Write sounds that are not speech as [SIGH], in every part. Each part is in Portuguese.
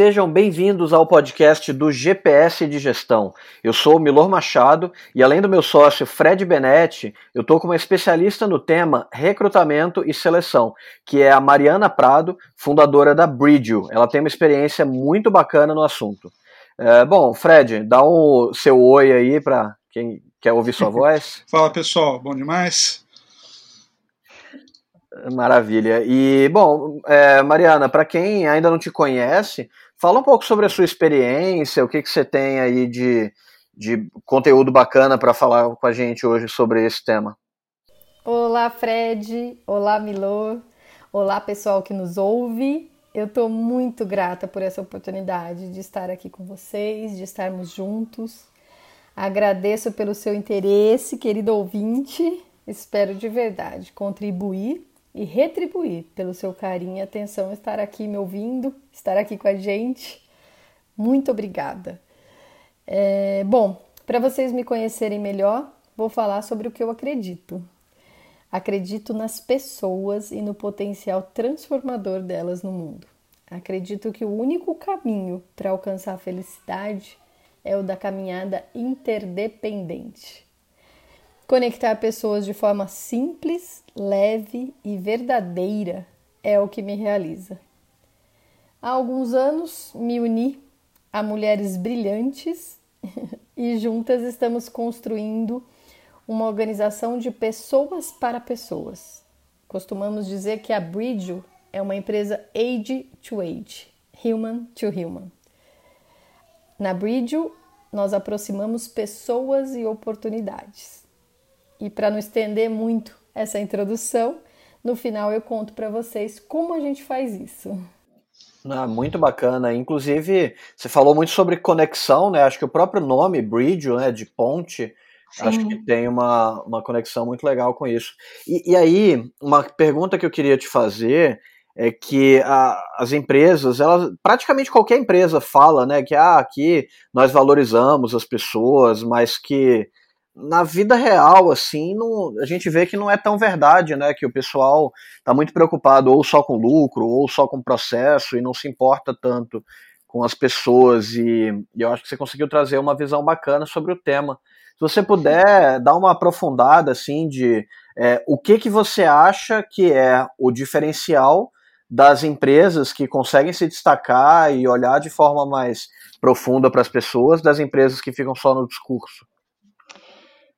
sejam bem-vindos ao podcast do GPS de Gestão. Eu sou o Milor Machado e, além do meu sócio Fred Benetti, eu estou com uma especialista no tema recrutamento e seleção, que é a Mariana Prado, fundadora da Bridgeo. Ela tem uma experiência muito bacana no assunto. É, bom, Fred, dá um seu oi aí para quem quer ouvir sua voz. [LAUGHS] Fala pessoal, bom demais? Maravilha. E, bom, é, Mariana, para quem ainda não te conhece, fala um pouco sobre a sua experiência, o que, que você tem aí de, de conteúdo bacana para falar com a gente hoje sobre esse tema. Olá, Fred. Olá, Milor. Olá, pessoal que nos ouve. Eu estou muito grata por essa oportunidade de estar aqui com vocês, de estarmos juntos. Agradeço pelo seu interesse, querido ouvinte. Espero de verdade contribuir e retribuir pelo seu carinho e atenção estar aqui me ouvindo, estar aqui com a gente. Muito obrigada. É, bom, para vocês me conhecerem melhor, vou falar sobre o que eu acredito. Acredito nas pessoas e no potencial transformador delas no mundo. Acredito que o único caminho para alcançar a felicidade é o da caminhada interdependente. Conectar pessoas de forma simples, leve e verdadeira é o que me realiza. Há alguns anos me uni a mulheres brilhantes [LAUGHS] e juntas estamos construindo uma organização de pessoas para pessoas. Costumamos dizer que a Bridgeo é uma empresa age to age, human to human. Na Bridgeo, nós aproximamos pessoas e oportunidades. E para não estender muito essa introdução, no final eu conto para vocês como a gente faz isso. Ah, muito bacana. Inclusive, você falou muito sobre conexão, né? Acho que o próprio nome, Bridge, né, de ponte, Sim. acho que tem uma, uma conexão muito legal com isso. E, e aí, uma pergunta que eu queria te fazer é que a, as empresas, elas, praticamente qualquer empresa fala, né, que ah, aqui nós valorizamos as pessoas, mas que na vida real, assim, não, a gente vê que não é tão verdade, né? Que o pessoal está muito preocupado ou só com lucro, ou só com processo, e não se importa tanto com as pessoas. E, e eu acho que você conseguiu trazer uma visão bacana sobre o tema. Se você puder dar uma aprofundada, assim, de é, o que, que você acha que é o diferencial das empresas que conseguem se destacar e olhar de forma mais profunda para as pessoas, das empresas que ficam só no discurso.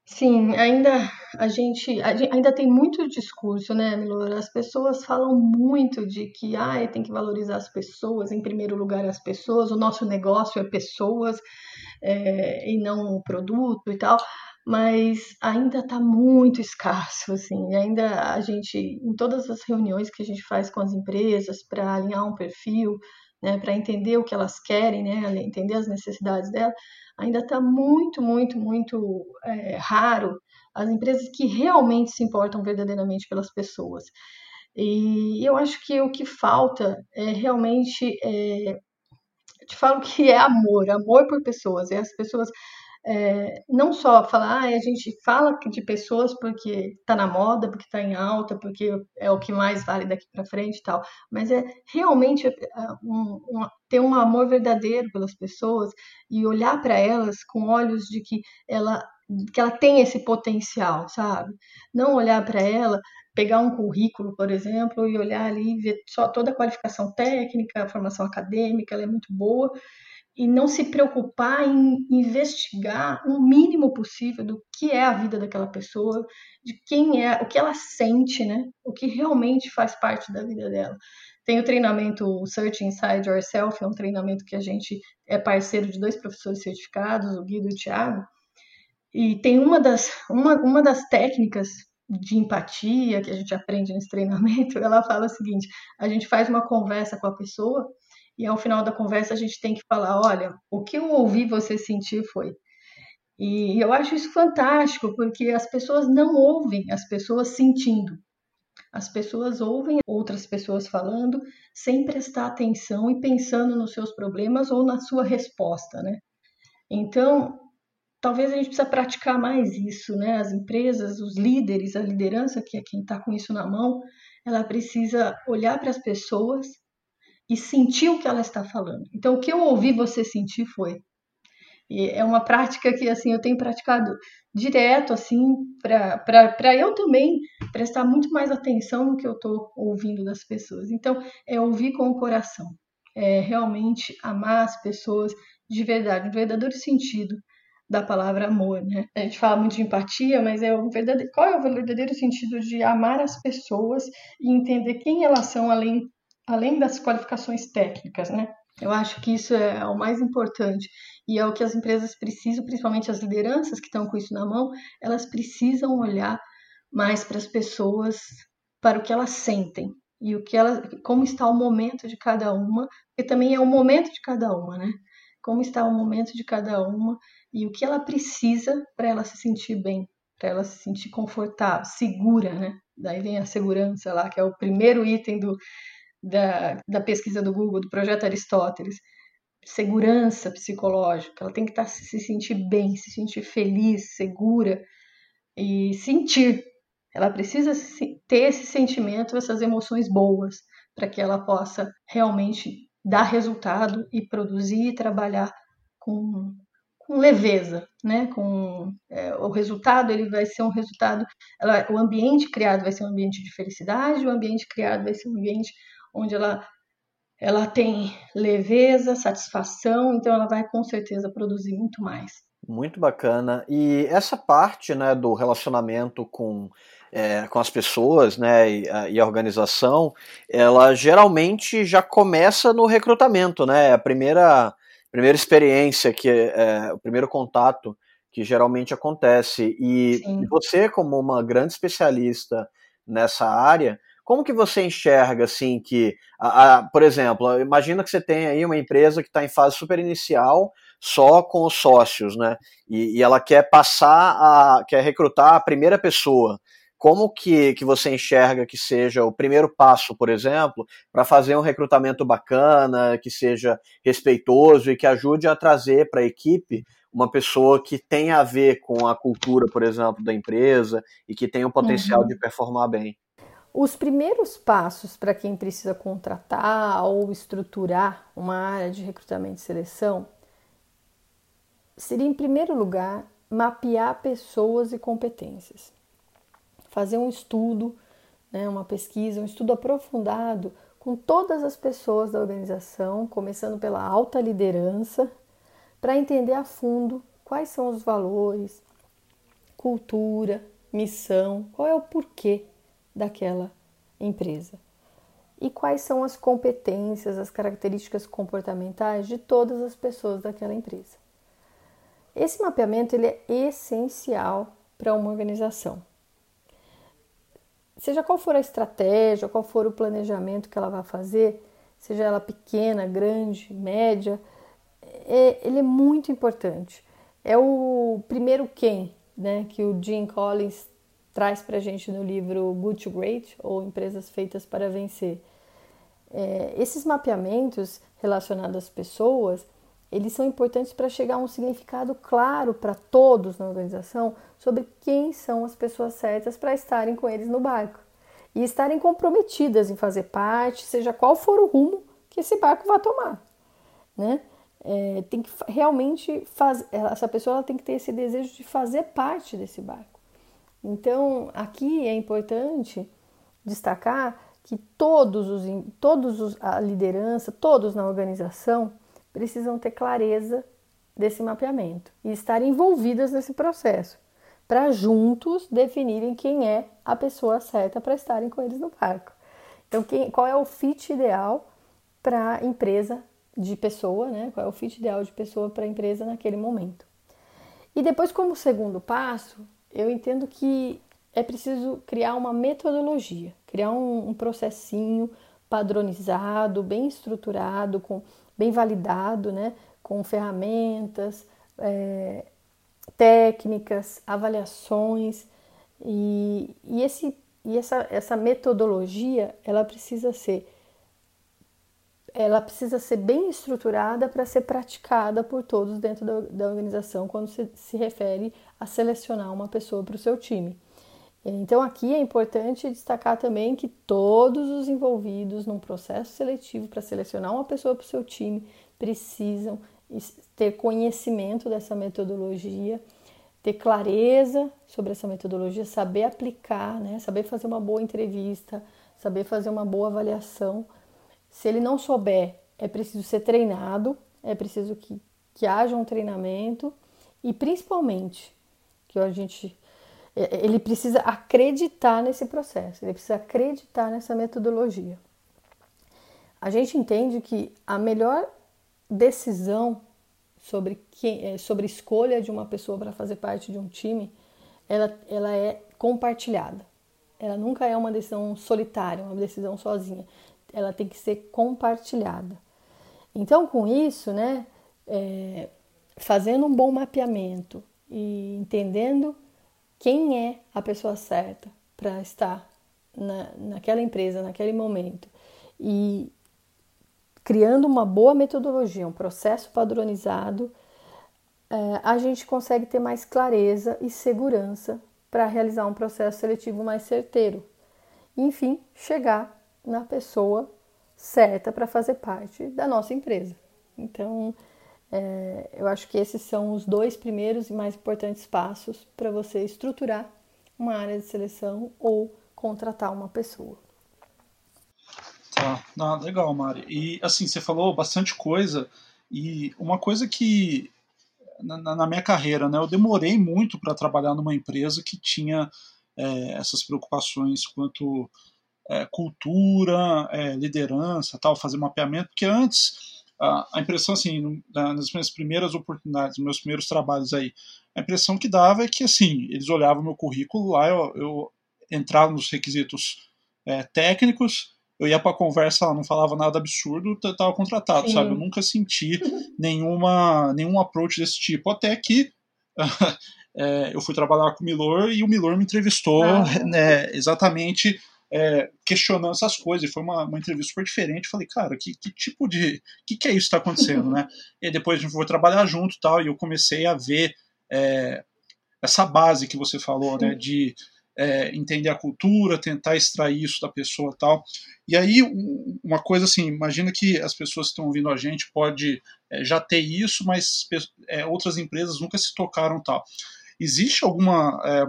Sim, ainda a gente, a gente ainda tem muito discurso, né, Milor? As pessoas falam muito de que ah, tem que valorizar as pessoas, em primeiro lugar as pessoas, o nosso negócio é pessoas é, e não o produto e tal, mas ainda está muito escasso, assim, ainda a gente, em todas as reuniões que a gente faz com as empresas para alinhar um perfil, né, para entender o que elas querem, né, entender as necessidades delas, ainda está muito, muito, muito é, raro as empresas que realmente se importam verdadeiramente pelas pessoas. E eu acho que o que falta é realmente, é, te falo que é amor, amor por pessoas, é as pessoas é, não só falar, ah, a gente fala de pessoas porque está na moda, porque está em alta, porque é o que mais vale daqui para frente e tal, mas é realmente é, um, um, ter um amor verdadeiro pelas pessoas e olhar para elas com olhos de que ela que ela tem esse potencial, sabe? Não olhar para ela pegar um currículo, por exemplo, e olhar ali, ver só toda a qualificação técnica, a formação acadêmica, ela é muito boa, e não se preocupar em investigar o mínimo possível do que é a vida daquela pessoa, de quem é, o que ela sente, né? O que realmente faz parte da vida dela. Tem o treinamento Search Inside Yourself, é um treinamento que a gente é parceiro de dois professores certificados, o Guido e o Thiago, e tem uma das, uma, uma das técnicas de empatia que a gente aprende nesse treinamento, [LAUGHS] ela fala o seguinte: a gente faz uma conversa com a pessoa e ao final da conversa a gente tem que falar, olha, o que eu ouvi você sentir foi. E eu acho isso fantástico, porque as pessoas não ouvem as pessoas sentindo. As pessoas ouvem outras pessoas falando sem prestar atenção e pensando nos seus problemas ou na sua resposta, né? Então, talvez a gente precisa praticar mais isso, né? As empresas, os líderes, a liderança, que é quem está com isso na mão, ela precisa olhar para as pessoas e sentir o que ela está falando. Então, o que eu ouvi você sentir foi. E é uma prática que assim eu tenho praticado direto assim para eu também prestar muito mais atenção no que eu estou ouvindo das pessoas. Então, é ouvir com o coração, é realmente amar as pessoas de verdade, no verdadeiro sentido da palavra amor, né? A gente fala muito de empatia, mas é o verdadeiro, qual é o verdadeiro sentido de amar as pessoas e entender quem elas são além, além das qualificações técnicas, né? Eu acho que isso é o mais importante e é o que as empresas precisam, principalmente as lideranças que estão com isso na mão, elas precisam olhar mais para as pessoas, para o que elas sentem e o que elas, como está o momento de cada uma, porque também é o momento de cada uma, né? Como está o momento de cada uma e o que ela precisa para ela se sentir bem, para ela se sentir confortável, segura, né? Daí vem a segurança lá, que é o primeiro item do, da, da pesquisa do Google, do projeto Aristóteles. Segurança psicológica, ela tem que estar, tá, se sentir bem, se sentir feliz, segura e sentir. Ela precisa ter esse sentimento, essas emoções boas, para que ela possa realmente dar resultado e produzir e trabalhar com, com leveza, né? Com é, o resultado ele vai ser um resultado, ela, o ambiente criado vai ser um ambiente de felicidade, o ambiente criado vai ser um ambiente onde ela ela tem leveza, satisfação, então ela vai com certeza produzir muito mais. Muito bacana. E essa parte né, do relacionamento com, é, com as pessoas né, e a, e, a, organização, ela geralmente já começa no recrutamento, né? A primeira primeira experiência, que é, é, o primeiro contato que geralmente acontece. E Sim. você, como uma grande especialista nessa área, como que você enxerga assim que, a, a, por exemplo, imagina que você tem aí uma empresa que está em fase super inicial, só com os sócios, né? E, e, ela quer passar a, quer recrutar a primeira pessoa como que, que você enxerga que seja o primeiro passo, por exemplo, para fazer um recrutamento bacana, que seja respeitoso e que ajude a trazer para a equipe uma pessoa que tenha a ver com a cultura, por exemplo, da empresa e que tenha o potencial uhum. de performar bem? Os primeiros passos para quem precisa contratar ou estruturar uma área de recrutamento e seleção seria, em primeiro lugar, mapear pessoas e competências. Fazer um estudo, né, uma pesquisa, um estudo aprofundado com todas as pessoas da organização, começando pela alta liderança, para entender a fundo quais são os valores, cultura, missão, qual é o porquê daquela empresa e quais são as competências, as características comportamentais de todas as pessoas daquela empresa. Esse mapeamento ele é essencial para uma organização seja qual for a estratégia, qual for o planejamento que ela vai fazer, seja ela pequena, grande, média, é, ele é muito importante. É o primeiro quem, né, que o Jim Collins traz para a gente no livro Good to Great ou Empresas Feitas para Vencer. É, esses mapeamentos relacionados às pessoas, eles são importantes para chegar a um significado claro para todos na organização sobre quem são as pessoas certas para estarem com eles no barco e estarem comprometidas em fazer parte, seja qual for o rumo que esse barco vai tomar, né? É, tem que realmente fazer, essa pessoa tem que ter esse desejo de fazer parte desse barco. Então, aqui é importante destacar que todos os, todos os, a liderança, todos na organização precisam ter clareza desse mapeamento e estar envolvidas nesse processo, para juntos definirem quem é a pessoa certa para estarem com eles no barco. Então, quem, qual é o fit ideal para a empresa de pessoa, né? Qual é o fit ideal de pessoa para a empresa naquele momento? E depois, como segundo passo, eu entendo que é preciso criar uma metodologia, criar um, um processinho padronizado, bem estruturado, com bem validado, né, com ferramentas, é, técnicas, avaliações. E, e, esse, e essa, essa metodologia ela precisa ser ela precisa ser bem estruturada para ser praticada por todos dentro da, da organização quando se, se refere a selecionar uma pessoa para o seu time. Então, aqui é importante destacar também que todos os envolvidos num processo seletivo para selecionar uma pessoa para o seu time precisam ter conhecimento dessa metodologia, ter clareza sobre essa metodologia, saber aplicar, né? saber fazer uma boa entrevista, saber fazer uma boa avaliação. Se ele não souber, é preciso ser treinado, é preciso que, que haja um treinamento e principalmente que a gente é, é, ele precisa acreditar nesse processo, ele precisa acreditar nessa metodologia. A gente entende que a melhor decisão sobre, quem, é, sobre escolha de uma pessoa para fazer parte de um time, ela, ela é compartilhada. Ela nunca é uma decisão solitária, uma decisão sozinha. Ela tem que ser compartilhada. Então, com isso, né, é, fazendo um bom mapeamento e entendendo quem é a pessoa certa para estar na, naquela empresa, naquele momento, e criando uma boa metodologia, um processo padronizado, é, a gente consegue ter mais clareza e segurança para realizar um processo seletivo mais certeiro. Enfim, chegar na pessoa certa para fazer parte da nossa empresa. Então, é, eu acho que esses são os dois primeiros e mais importantes passos para você estruturar uma área de seleção ou contratar uma pessoa. Tá, ah, legal, Mari. E assim, você falou bastante coisa, e uma coisa que na, na minha carreira, né, eu demorei muito para trabalhar numa empresa que tinha é, essas preocupações quanto é, cultura, é, liderança, tal, fazer mapeamento, porque antes a, impressão, assim, nas minhas primeiras oportunidades, nos meus primeiros trabalhos aí, a impressão que dava é que, assim, eles olhavam meu currículo lá, eu, eu entrava nos requisitos é, técnicos, eu ia para a conversa, ela não falava nada absurdo, estava contratado, Sim. sabe? Eu nunca senti [LAUGHS] nenhuma, nenhum approach desse tipo, até que [LAUGHS] é, eu fui trabalhar com o Milor e o Milor me entrevistou ah. [LAUGHS] né, exatamente é, questionando essas coisas. E foi uma, uma entrevista super diferente. Falei, cara, que, que tipo de. que, que é isso que está acontecendo, né? E depois a gente foi trabalhar junto tal, e eu comecei a ver é, essa base que você falou, né? De é, entender a cultura, tentar extrair isso da pessoa tal. E aí, uma coisa assim, imagina que as pessoas que estão ouvindo a gente pode é, já ter isso, mas é, outras empresas nunca se tocaram tal. Existe alguma é,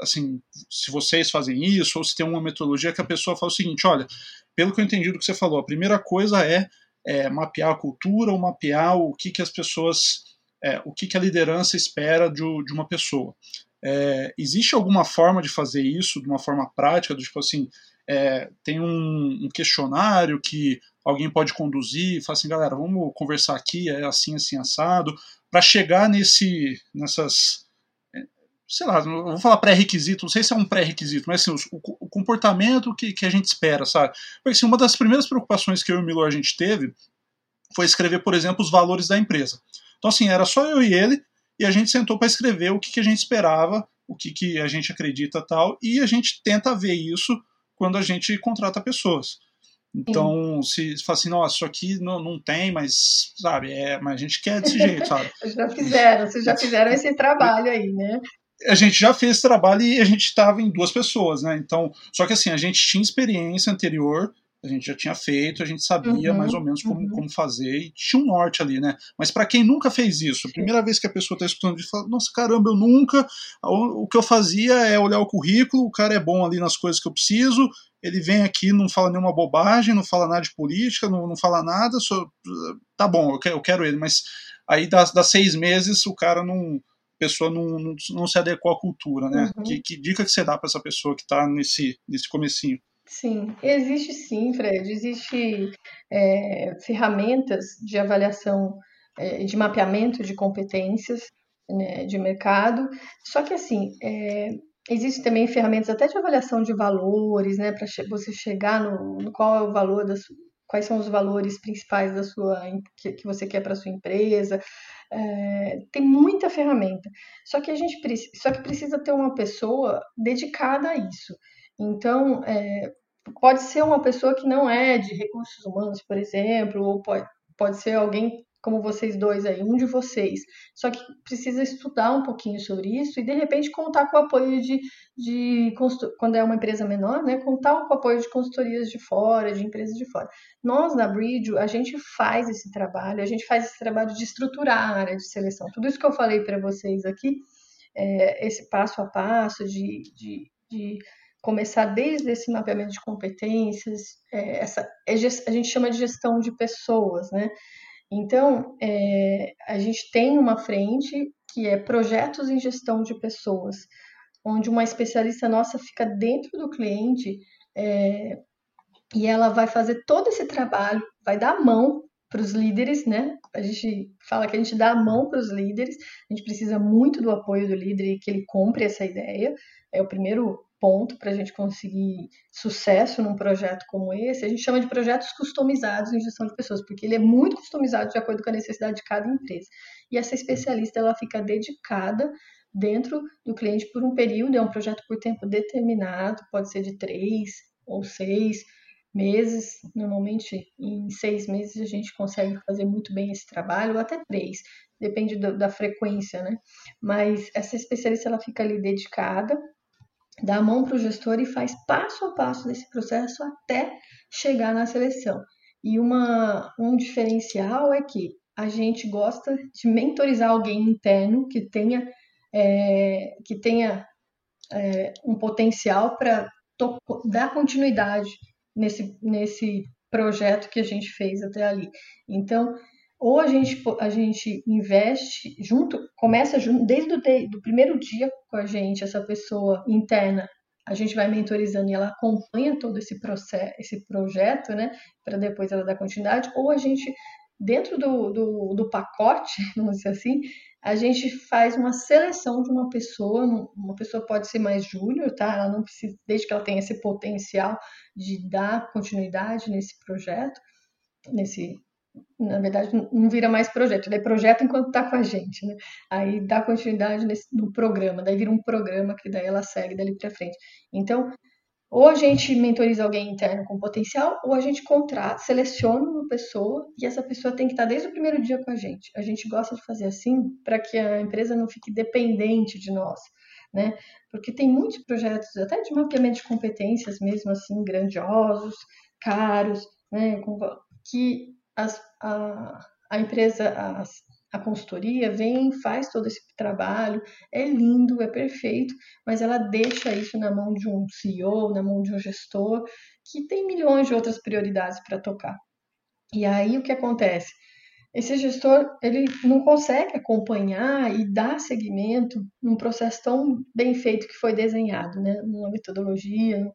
assim, se vocês fazem isso, ou se tem uma metodologia que a pessoa fala o seguinte: olha, pelo que eu entendi do que você falou, a primeira coisa é, é mapear a cultura ou mapear o que, que as pessoas, é, o que, que a liderança espera de, de uma pessoa. É, existe alguma forma de fazer isso de uma forma prática, do tipo assim, é, tem um, um, questionário que alguém pode conduzir e falar assim, galera, vamos conversar aqui, é assim, assim, assado, para chegar nesse, nessas sei lá, não vou falar pré-requisito, não sei se é um pré-requisito, mas assim, o, o, comportamento que, que a gente espera, sabe? Porque assim, uma das primeiras preocupações que eu e o Milor a gente teve foi escrever, por exemplo, os valores da empresa. Então, assim, era só eu e ele, e a gente sentou para escrever o que, que a gente esperava, o que, que a gente acredita tal, e a gente tenta ver isso quando a gente contrata pessoas. Então, Sim. se fala assim, nossa, isso aqui não, não tem, mas, sabe, é, mas a gente quer desse [LAUGHS] jeito, sabe? já fizeram, vocês já fizeram esse trabalho aí, né? A gente já fez esse trabalho e a gente estava em duas pessoas, né? Então, só que assim, a gente tinha experiência anterior, a gente já tinha feito, a gente sabia uhum, mais ou menos como, uhum. como fazer e tinha um norte ali, né? Mas para quem nunca fez isso, a primeira vez que a pessoa está escutando e fala, nossa, caramba, eu nunca. O, o, que eu fazia é olhar o currículo, o cara é bom ali nas coisas que eu preciso, ele vem aqui, não fala nenhuma bobagem, não fala nada de política, não, não fala nada, só, tá bom, eu quero, eu quero ele, mas aí dá, dá seis meses o cara não pessoa não, não, não, se adequou à cultura, né? Uhum. Que, que, dica que você dá para essa pessoa que está nesse, nesse comecinho? Sim, existe sim, Fred. Existe é, ferramentas de avaliação, é, de mapeamento de competências né, de mercado. Só que assim, é, Existem também ferramentas até de avaliação de valores, né, para você chegar no, no, qual é o valor das quais são os valores principais da sua que, que você quer para sua empresa. É, tem muita ferramenta. Só que a gente só que precisa ter uma pessoa dedicada a isso. Então, é, pode ser uma pessoa que não é de recursos humanos, por exemplo, ou pode, pode ser alguém como vocês dois aí, um de vocês. Só que precisa estudar um pouquinho sobre isso e de repente contar com o apoio de, de quando é uma empresa menor, né? Contar com o apoio de consultorias de fora, de empresas de fora. Nós na Bridge, a gente faz esse trabalho, a gente faz esse trabalho de estruturar a área de seleção. Tudo isso que eu falei para vocês aqui, é, esse passo a passo de, de, de começar desde esse mapeamento de competências, é, essa, é, a gente chama de gestão de pessoas, né? Então, é, a gente tem uma frente que é projetos em gestão de pessoas, onde uma especialista nossa fica dentro do cliente é, e ela vai fazer todo esse trabalho, vai dar a mão para os líderes, né? A gente fala que a gente dá a mão para os líderes, a gente precisa muito do apoio do líder e que ele compre essa ideia. É o primeiro ponto para a gente conseguir sucesso num projeto como esse, a gente chama de projetos customizados em gestão de pessoas, porque ele é muito customizado de acordo com a necessidade de cada empresa. E essa especialista ela fica dedicada dentro do cliente por um período, é um projeto por tempo determinado, pode ser de três ou seis meses. Normalmente, em seis meses, a gente consegue fazer muito bem esse trabalho, ou até três, depende do, da frequência, né? Mas essa especialista ela fica ali dedicada dá a mão para o gestor e faz passo a passo desse processo até chegar na seleção. E uma, um diferencial é que a gente gosta de mentorizar alguém interno que tenha, é, que tenha é, um potencial para dar continuidade nesse, nesse projeto que a gente fez até ali. Então, ou a gente, a gente investe junto, começa junto, desde o do primeiro dia com a gente, essa pessoa interna, a gente vai mentorizando e ela acompanha todo esse processo, esse projeto, né, para depois ela dar continuidade, ou a gente, dentro do, do, do pacote, [LAUGHS] vamos dizer assim, a gente faz uma seleção de uma pessoa, uma pessoa pode ser mais júnior, tá? Ela não precisa, desde que ela tenha esse potencial de dar continuidade nesse projeto, nesse na verdade, não vira mais projeto, é projeto enquanto está com a gente, né? Aí dá continuidade nesse, no programa, daí vira um programa que daí ela segue dali para frente. Então, ou a gente mentoriza alguém interno com potencial, ou a gente contrata, seleciona uma pessoa e essa pessoa tem que estar desde o primeiro dia com a gente. A gente gosta de fazer assim para que a empresa não fique dependente de nós, né? Porque tem muitos projetos, até de mapeamento de competências mesmo assim, grandiosos, caros, né? Que as, a, a empresa, a, consultoria vem, faz todo esse trabalho, é lindo, é perfeito, mas ela deixa isso na mão de um CEO, na mão de um gestor, que tem milhões de outras prioridades para tocar. E aí o que acontece? Esse gestor ele não consegue acompanhar e dar seguimento num processo tão bem feito que foi desenhado, né? numa metodologia,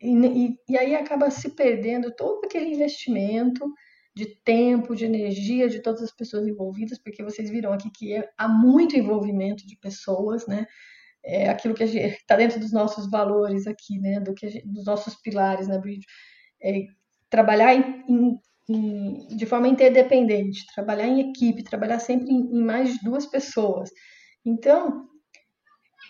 e, e, e aí acaba se perdendo todo aquele investimento de tempo, de energia de todas as pessoas envolvidas, porque vocês viram aqui que é, há muito envolvimento de pessoas, né? É aquilo que está dentro dos nossos valores aqui, né? Do que gente, dos nossos pilares na Bridge. É trabalhar em, em, em, de forma interdependente, trabalhar em equipe, trabalhar sempre em, em mais de duas pessoas. Então,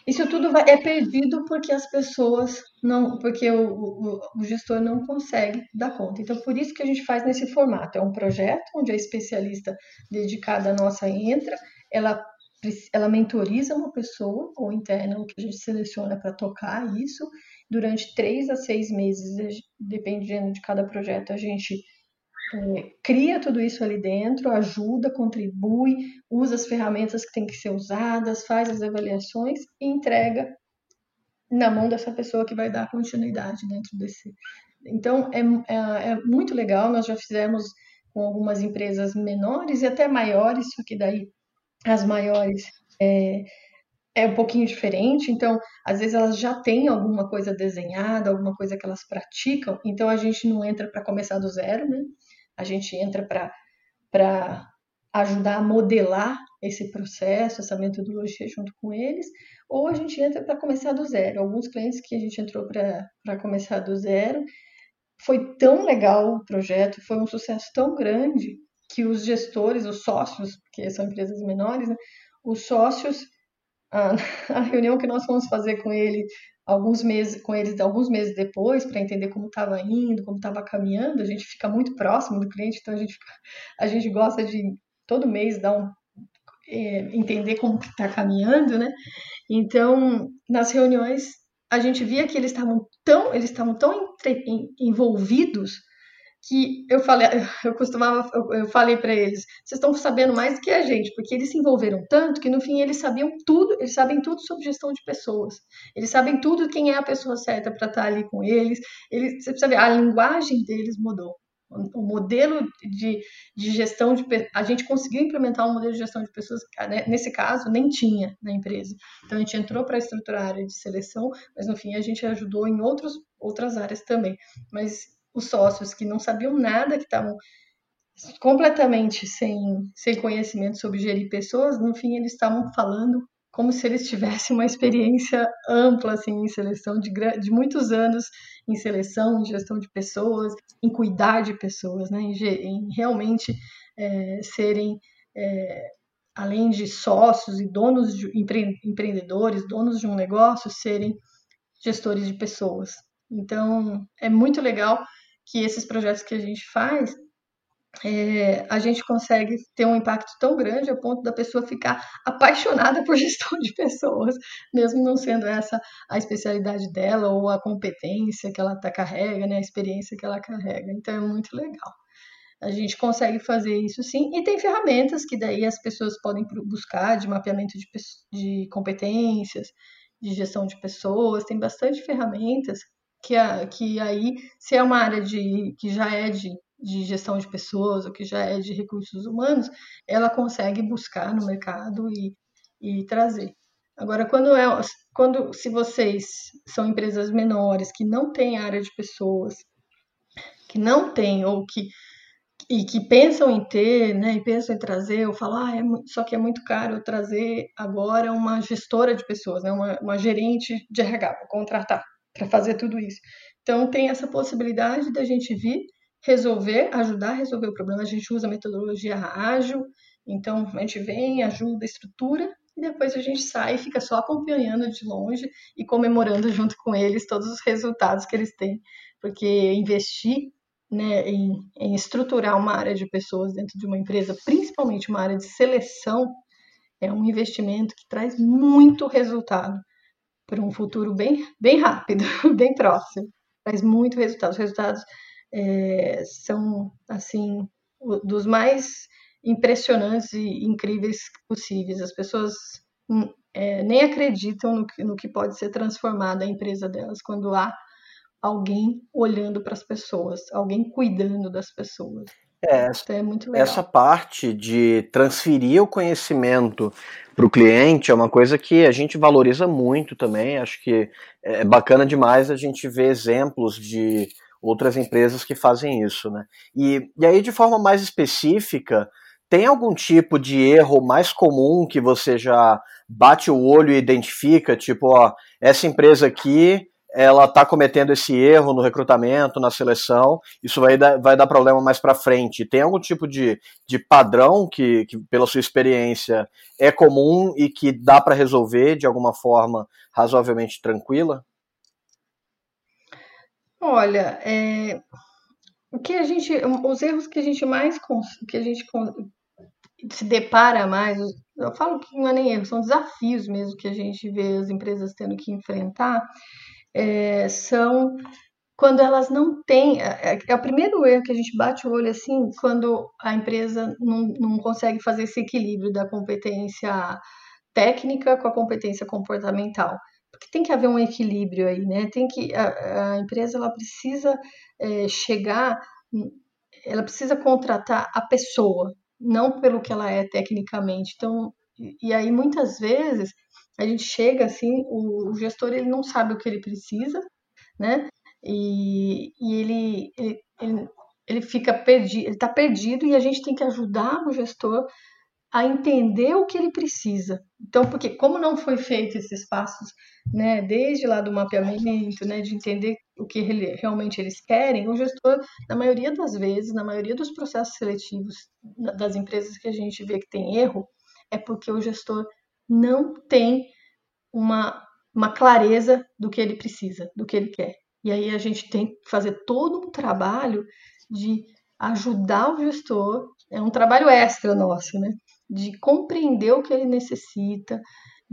isso tudo vai, é perdido porque as pessoas não, porque o, o, o, gestor não consegue dar conta. Então, por isso que a gente faz nesse formato. É um projeto onde a especialista dedicada nossa entra, ela, ela mentoriza uma pessoa ou interna, o que a gente seleciona para tocar isso. Durante três a seis meses, dependendo de cada projeto, a gente é, cria tudo isso ali dentro, ajuda, contribui, usa as ferramentas que tem que ser usadas, faz as avaliações e entrega na mão dessa pessoa que vai dar continuidade dentro desse. Então é, é, é muito legal. Nós já fizemos com algumas empresas menores e até maiores, só que daí as maiores é, é um pouquinho diferente. Então, às vezes elas já têm alguma coisa desenhada, alguma coisa que elas praticam. Então a gente não entra para começar do zero, né? A gente entra para ajudar a modelar esse processo, essa metodologia junto com eles, ou a gente entra para começar do zero. Alguns clientes que a gente entrou para começar do zero, foi tão legal o projeto, foi um sucesso tão grande que os gestores, os sócios, porque são empresas menores, né, os sócios, a, [LAUGHS] a reunião que nós fomos fazer com ele alguns meses com eles alguns meses depois para entender como estava indo, como estava caminhando. A gente fica muito próximo do cliente, então a gente, [LAUGHS] a gente gosta de todo mês dar um é, entender como está caminhando, né? Então, nas reuniões, a gente via que eles estavam tão, eles estavam tão entre, envolvidos que eu falei, eu costumava, eu, falei para eles, vocês estão sabendo mais do que a gente, porque eles se envolveram tanto que no fim eles sabiam tudo, eles sabem tudo sobre gestão de pessoas, eles sabem tudo quem é a pessoa certa para estar tá ali com eles, eles, você precisa ver, a linguagem deles mudou. O modelo de, de gestão de a gente conseguiu implementar um modelo de gestão de pessoas né, nesse caso nem tinha na empresa. Então a gente entrou para estruturar a área de seleção mas no fim a gente ajudou em outros, outras áreas também. Mas os sócios que não sabiam nada, que estavam completamente sem, sem conhecimento sobre gerir pessoas, no fim eles estavam falando como se eles tivessem uma experiência ampla assim em seleção de, de muitos anos em seleção, em gestão de pessoas, em cuidar de pessoas, né? em, em realmente é, serem é, além de sócios e donos de empre, empreendedores, donos de um negócio, serem gestores de pessoas. Então é muito legal que esses projetos que a gente faz, é, a gente consegue ter um impacto tão grande a ponto da pessoa ficar apaixonada por [LAUGHS] gestão de pessoas, mesmo não sendo essa a especialidade dela ou a competência que ela tá, carrega, né, a experiência que ela carrega. Então é muito legal. A gente consegue fazer isso sim, e tem ferramentas que daí as pessoas podem buscar de mapeamento de, de competências, de gestão de pessoas, tem bastante ferramentas que, a, que aí, se é uma área de, que já é de, de gestão de pessoas ou que já é de recursos humanos, ela consegue buscar no mercado e, e trazer. Agora, quando é, quando se vocês são empresas menores que não têm área de pessoas, que não têm ou que e que pensam em ter, né, e pensam em trazer, eu falo, ah, é, só que é muito caro trazer agora uma gestora de pessoas, né, uma, uma gerente de RH, vou contratar para fazer tudo isso. Então, tem essa possibilidade da gente vir resolver, ajudar a resolver o problema. A gente usa a metodologia ágil, então a gente vem, ajuda, estrutura, e depois a gente sai e fica só acompanhando de longe e comemorando junto com eles todos os resultados que eles têm. Porque investir né, em, em estruturar uma área de pessoas dentro de uma empresa, principalmente uma área de seleção, é um investimento que traz muito resultado para um futuro bem, bem rápido, [LAUGHS] bem próximo. Traz muito resultado. Os resultados é, são, assim, dos mais impressionantes e incríveis possíveis. As pessoas hum, é, nem acreditam no que, no que pode ser transformada a empresa delas quando há alguém olhando para as pessoas, alguém cuidando das pessoas. É, é. Essa parte de transferir o conhecimento para o cliente é uma coisa que a gente valoriza muito também. Acho que é bacana demais a gente ver exemplos de outras empresas que fazem isso, né? E, e aí, de forma mais específica, tem algum tipo de erro mais comum que você já bate o olho e identifica? Tipo, ó, essa empresa aqui ela está cometendo esse erro no recrutamento, na seleção, isso vai dar, vai dar problema mais para frente. Tem algum tipo de, de padrão que, que, pela sua experiência, é comum e que dá para resolver de alguma forma razoavelmente tranquila? Olha, é, o que a gente, os erros que a gente mais que a gente se depara mais, eu falo que não é nem erro, são desafios mesmo que a gente vê as empresas tendo que enfrentar é, são quando elas não têm. É, é, é, o primeiro erro que a gente bate o olho assim, quando a empresa não, não consegue fazer esse equilíbrio da competência técnica com a competência comportamental. Porque tem que haver um equilíbrio aí, né? Tem que a, a empresa ela precisa é, chegar, ela precisa contratar a pessoa, não pelo que ela é tecnicamente. Então, e aí muitas vezes a gente chega assim, o, o gestor ele não sabe o que ele precisa, né? E, e ele, ele, ele, ele fica perdido, ele está perdido e a gente tem que ajudar o gestor a entender o que ele precisa. Então, porque como não foi feito esses passos, né, desde lá do mapeamento, né, de entender o que ele, realmente eles querem, o gestor, na maioria das vezes, na maioria dos processos seletivos das empresas que a gente vê que tem erro, é porque o gestor não tem uma, uma clareza do que ele precisa, do que ele quer. E aí a gente tem que fazer todo um trabalho de ajudar o gestor é um trabalho extra nosso, né? De compreender o que ele necessita,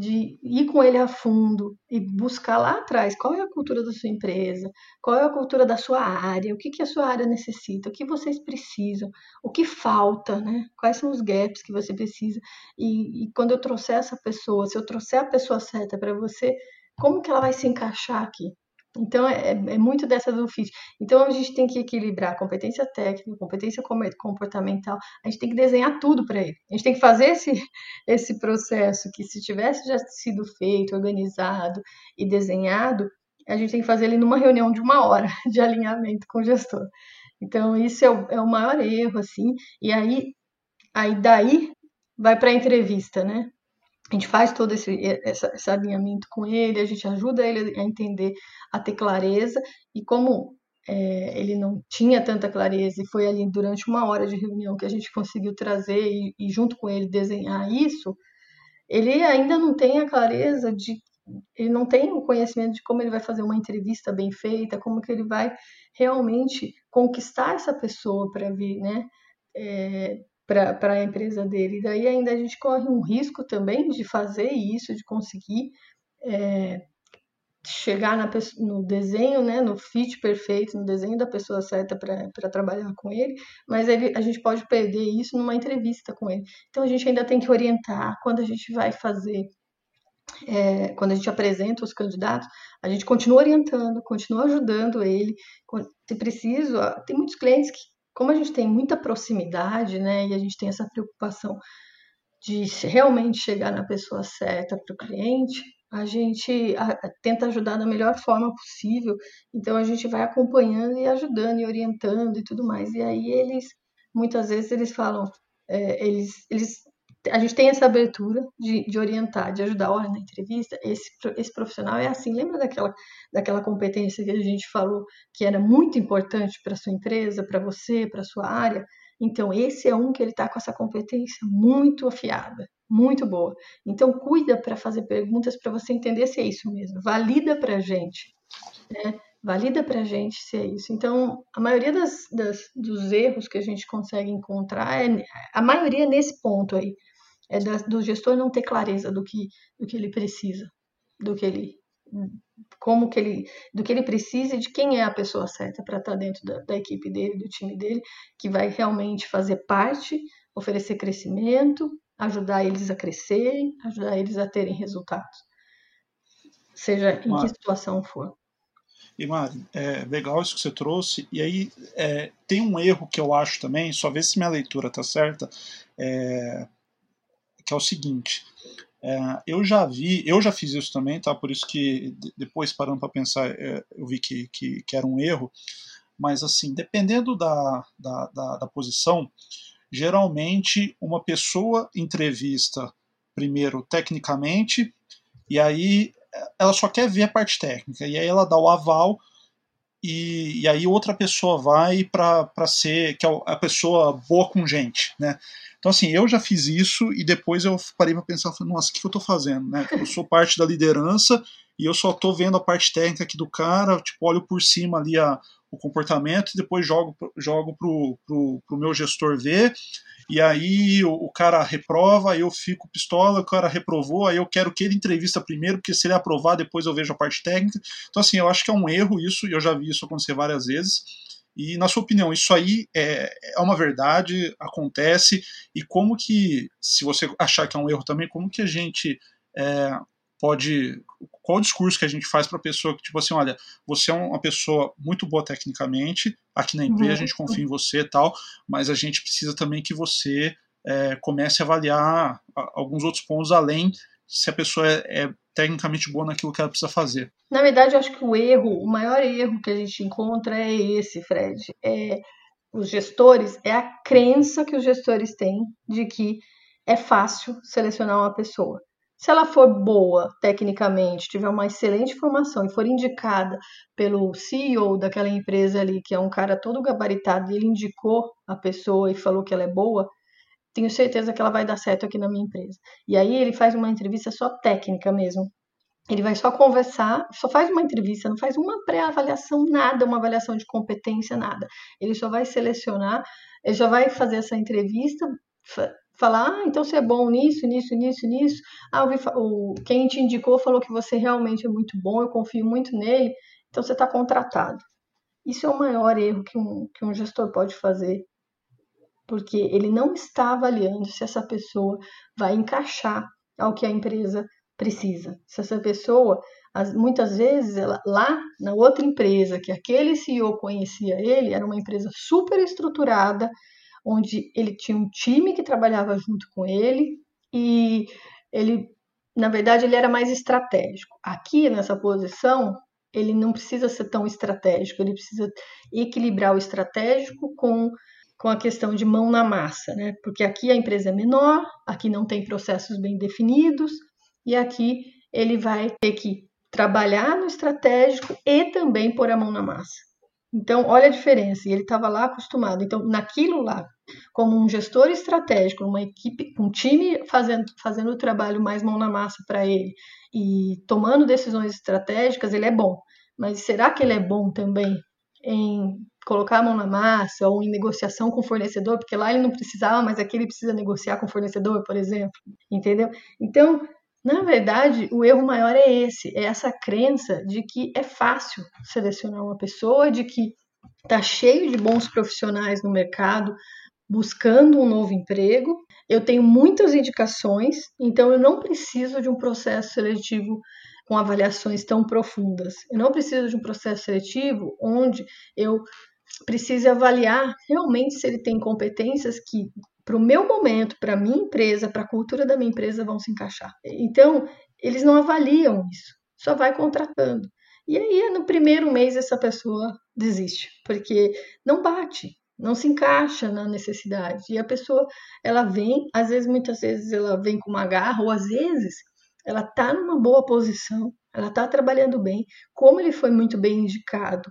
de ir com ele a fundo e buscar lá atrás qual é a cultura da sua empresa, qual é a cultura da sua área, o que, que a sua área necessita, o que vocês precisam, o que falta, né? quais são os gaps que você precisa. E, e quando eu trouxer essa pessoa, se eu trouxer a pessoa certa para você, como que ela vai se encaixar aqui? Então, é, é, muito dessa do fit. Então, a gente tem que equilibrar competência técnica, competência comportamental. A gente tem que desenhar tudo para ele. A gente tem que fazer esse, [LAUGHS] esse processo que, se tivesse já sido feito, organizado e desenhado, a gente tem que fazer ele numa reunião de uma hora [LAUGHS] de alinhamento com o gestor. Então, isso é o, é o maior erro, assim. E aí, aí daí vai para a entrevista, né? A gente faz todo esse, esse, esse alinhamento com ele, a gente ajuda ele a entender, a ter clareza, e como é, ele não tinha tanta clareza e foi ali durante uma hora de reunião que a gente conseguiu trazer e, e, junto com ele desenhar isso, ele ainda não tem a clareza de ele não tem o conhecimento de como ele vai fazer uma entrevista bem feita, como que ele vai realmente conquistar essa pessoa para vir, né, é, para a empresa dele. E daí ainda a gente corre um risco também de fazer isso, de conseguir é, chegar na, no desenho, né, no fit perfeito, no desenho da pessoa certa para trabalhar com ele, mas ele, a gente pode perder isso numa entrevista com ele. Então a gente ainda tem que orientar quando a gente vai fazer. É, quando a gente apresenta os candidatos, a gente continua orientando, continua ajudando ele. Se preciso, tem muitos clientes que como a gente tem muita proximidade, né, e a gente tem essa preocupação de realmente chegar na pessoa certa para o cliente, a gente tenta ajudar da melhor forma possível. Então a gente vai acompanhando e ajudando e orientando e tudo mais. E aí eles, muitas vezes eles falam, é, eles, eles a gente tem essa abertura de, de orientar, de ajudar. Olha, na entrevista, esse, esse profissional é assim. Lembra daquela, daquela competência que a gente falou que era muito importante para sua empresa, para você, para sua área? Então, esse é um que ele está com essa competência muito afiada, muito boa. Então, cuida para fazer perguntas para você entender se é isso mesmo. Valida para a gente. Né? Valida para a gente se é isso. Então, a maioria das, das, dos erros que a gente consegue encontrar, é, a maioria é nesse ponto aí é da, do gestor não ter clareza do que, do que ele precisa, do que ele como que ele do que ele precisa e de quem é a pessoa certa para estar tá dentro da, da, equipe dele, do time dele, que vai realmente fazer parte, oferecer crescimento, ajudar eles a crescerem, ajudar eles a terem resultados, seja em que situação for. E Mari, é legal isso que você trouxe. E aí é, tem um erro que eu acho também, só ver se minha leitura está certa. É, que é o seguinte. É, eu já vi, eu já fiz isso também, tá? Por isso que depois parando para pensar, é, eu vi que, que, que, era um erro. Mas assim, dependendo da, da, da, da posição, geralmente uma pessoa entrevista primeiro tecnicamente e aí ela só quer ver a parte técnica e aí ela dá o aval e, e aí outra pessoa vai para ser que é a pessoa boa com gente, né? Então, assim, eu já fiz isso e depois eu parei para pensar, nossa, o que eu estou fazendo? Né? Eu sou parte da liderança e eu só estou vendo a parte técnica aqui do cara, tipo, olho por cima ali a, o comportamento e depois jogo, jogo pro, pro, pro meu gestor ver. E aí o, o, cara reprova, aí eu fico pistola, o cara reprovou, aí eu quero que ele entrevista primeiro, porque se ele aprovar, depois eu vejo a parte técnica. Então, assim, eu acho que é um erro isso, e eu já vi isso acontecer várias vezes. E, na sua opinião, isso aí é, é uma verdade, acontece, e como que, se você achar que é um erro também, como que a gente é, pode. Qual o discurso que a gente faz para a pessoa que, tipo assim, olha, você é uma pessoa muito boa tecnicamente, aqui na empresa uhum. a gente confia em você e tal, mas a gente precisa também que você é, comece a avaliar alguns outros pontos além se a pessoa é, é tecnicamente boa naquilo que ela precisa fazer. Na verdade, eu acho que o erro, o maior erro que a gente encontra é esse, Fred. É, os gestores, é a crença que os gestores têm de que é fácil selecionar uma pessoa. Se ela for boa tecnicamente, tiver uma excelente formação e for indicada pelo CEO daquela empresa ali, que é um cara todo gabaritado, e ele indicou a pessoa e falou que ela é boa, tenho certeza que ela vai dar certo aqui na minha empresa. E aí ele faz uma entrevista só técnica mesmo. Ele vai só conversar, só faz uma entrevista, não faz uma pré-avaliação, nada, uma avaliação de competência, nada. Ele só vai selecionar, ele já vai fazer essa entrevista, falar, ah, então você é bom nisso, nisso, nisso, nisso. Ah, o, quem te indicou falou que você realmente é muito bom, eu confio muito nele, então você está contratado. Isso é o maior erro que um, que um gestor pode fazer, porque ele não está avaliando se essa pessoa vai encaixar ao que a empresa precisa. Se essa pessoa, muitas vezes, ela, lá na outra empresa, que aquele CEO conhecia ele, era uma empresa super estruturada, onde ele tinha um time que trabalhava junto com ele e ele, na verdade, ele era mais estratégico. Aqui nessa posição, ele não precisa ser tão estratégico, ele precisa equilibrar o estratégico com com a questão de mão na massa, né? Porque aqui a empresa é menor, aqui não tem processos bem definidos, e aqui ele vai ter que trabalhar no estratégico e também pôr a mão na massa. Então, olha a diferença. E ele estava lá acostumado. Então, naquilo lá, como um gestor estratégico, uma equipe, um time fazendo, fazendo o trabalho mais mão na massa para ele e tomando decisões estratégicas, ele é bom. Mas será que ele é bom também em colocar a mão na massa ou em negociação com o fornecedor? Porque lá ele não precisava, mas aqui ele precisa negociar com o fornecedor, por exemplo. Entendeu? Então, na verdade, o erro maior é esse, é essa crença de que é fácil selecionar uma pessoa, de que está cheio de bons profissionais no mercado buscando um novo emprego. Eu tenho muitas indicações, então eu não preciso de um processo seletivo com avaliações tão profundas. Eu não preciso de um processo seletivo onde eu precise avaliar realmente se ele tem competências que para o meu momento, para a minha empresa, para a cultura da minha empresa vão se encaixar. Então, eles não avaliam isso, só vai contratando. E aí, no primeiro mês, essa pessoa desiste, porque não bate, não se encaixa na necessidade. E a pessoa, ela vem, às vezes, muitas vezes, ela vem com uma garra, ou às vezes, ela está numa boa posição, ela está trabalhando bem, como ele foi muito bem indicado,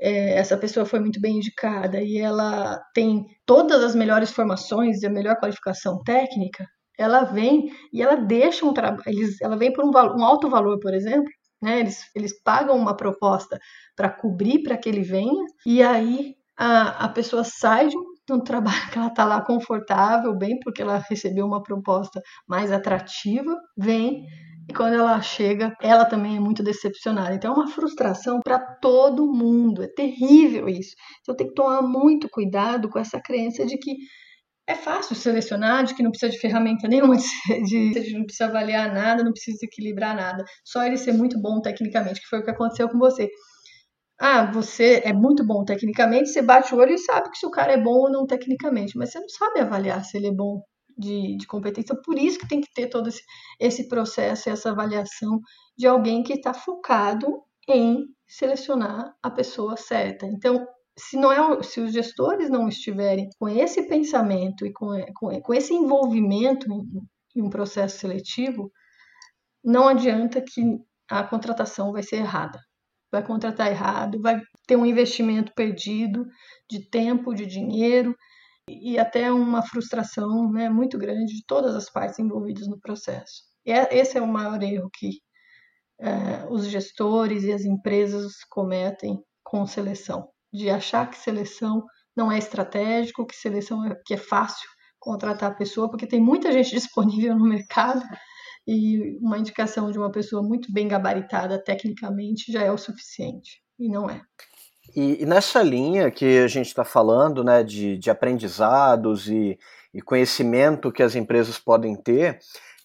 é, essa pessoa foi muito bem indicada e ela tem todas as melhores formações e a melhor qualificação técnica, ela vem e ela deixa um trabalho, ela vem por um, um, alto valor, por exemplo, né? Eles, eles pagam uma proposta para cobrir para que ele venha e aí a, a pessoa sai de um, de um trabalho que ela está lá confortável, bem porque ela recebeu uma proposta mais atrativa, vem e quando ela chega, ela também é muito decepcionada. Então é uma frustração para todo mundo. É terrível isso. Então tem que tomar muito cuidado com essa crença de que é fácil selecionar, de que não precisa de ferramenta nenhuma, [LAUGHS] de, de não precisa avaliar nada, não precisa equilibrar nada. Só ele ser muito bom tecnicamente, que foi o que aconteceu com você. Ah, você é muito bom tecnicamente, você bate o olho e sabe que se o cara é bom ou não tecnicamente, mas você não sabe avaliar se ele é bom de, de competência. Por isso que tem que ter todo esse, esse processo, essa avaliação de alguém que está focado em selecionar a pessoa certa. Então, se não é se os gestores não estiverem com esse pensamento e com, com, com esse envolvimento em, em um processo seletivo, não adianta que a contratação vai ser errada. Vai contratar errado, vai ter um investimento perdido de tempo, de dinheiro e até uma frustração né, muito grande de todas as partes envolvidas no processo. E é, esse é o maior erro que é, os gestores e as empresas cometem com seleção, de achar que seleção não é estratégico, que seleção é, que é fácil contratar a pessoa, porque tem muita gente [LAUGHS] disponível no mercado e uma indicação de uma pessoa muito bem gabaritada tecnicamente já é o suficiente, e não é. E, e nessa linha que a gente está falando, né, de, de aprendizados e, e conhecimento que as empresas podem ter,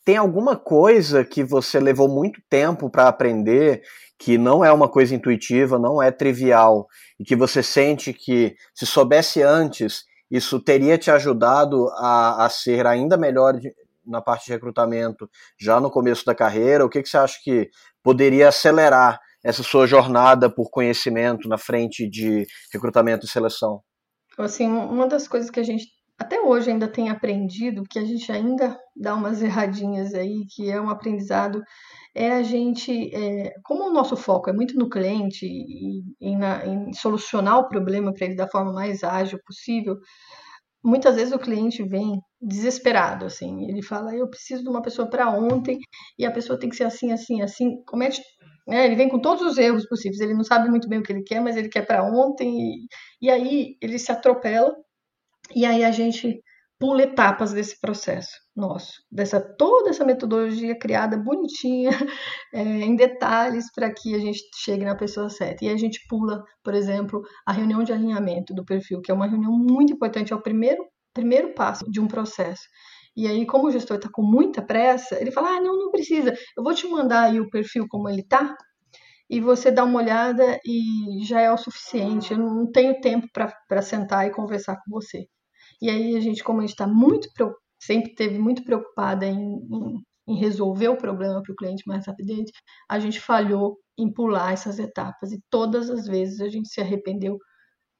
tem alguma coisa que você levou muito tempo para aprender, que não é uma coisa intuitiva, não é trivial, e que você sente que se soubesse antes, isso teria te ajudado a, a ser ainda melhor de, na parte de recrutamento já no começo da carreira? O que, que você acha que poderia acelerar essa sua jornada por conhecimento na frente de recrutamento e seleção? Assim, uma das coisas que a gente até hoje ainda tem aprendido, que a gente ainda dá umas [LAUGHS] erradinhas aí, que é um aprendizado, é a gente, é, como o nosso foco é muito no cliente e, e na, em solucionar o problema para ele da forma mais ágil possível, muitas vezes o cliente vem desesperado, assim, ele fala, eu preciso de uma pessoa para ontem e a pessoa tem que ser assim, assim, assim, comete, né, ele vem com todos os erros possíveis, ele não sabe muito bem o que ele quer, mas ele quer para ontem e, e aí ele se atropela e aí a gente pula etapas desse processo nosso, dessa toda essa metodologia criada bonitinha, é, [LAUGHS] em detalhes, para que a gente chegue na pessoa certa. E a gente pula, por exemplo, a reunião de alinhamento do perfil, que é uma reunião muito importante, é o primeiro, primeiro passo de um processo. E aí, como o gestor está com muita pressa, ele fala: ah, não, não precisa, eu vou te mandar aí o perfil como ele está, e você dá uma olhada e já é o suficiente. Eu não tenho tempo para sentar e conversar com você. E aí a gente, como a gente está muito sempre teve muito preocupada em, em, em resolver o problema para o cliente mais rapidamente, a gente falhou em pular essas etapas e todas as vezes a gente se arrependeu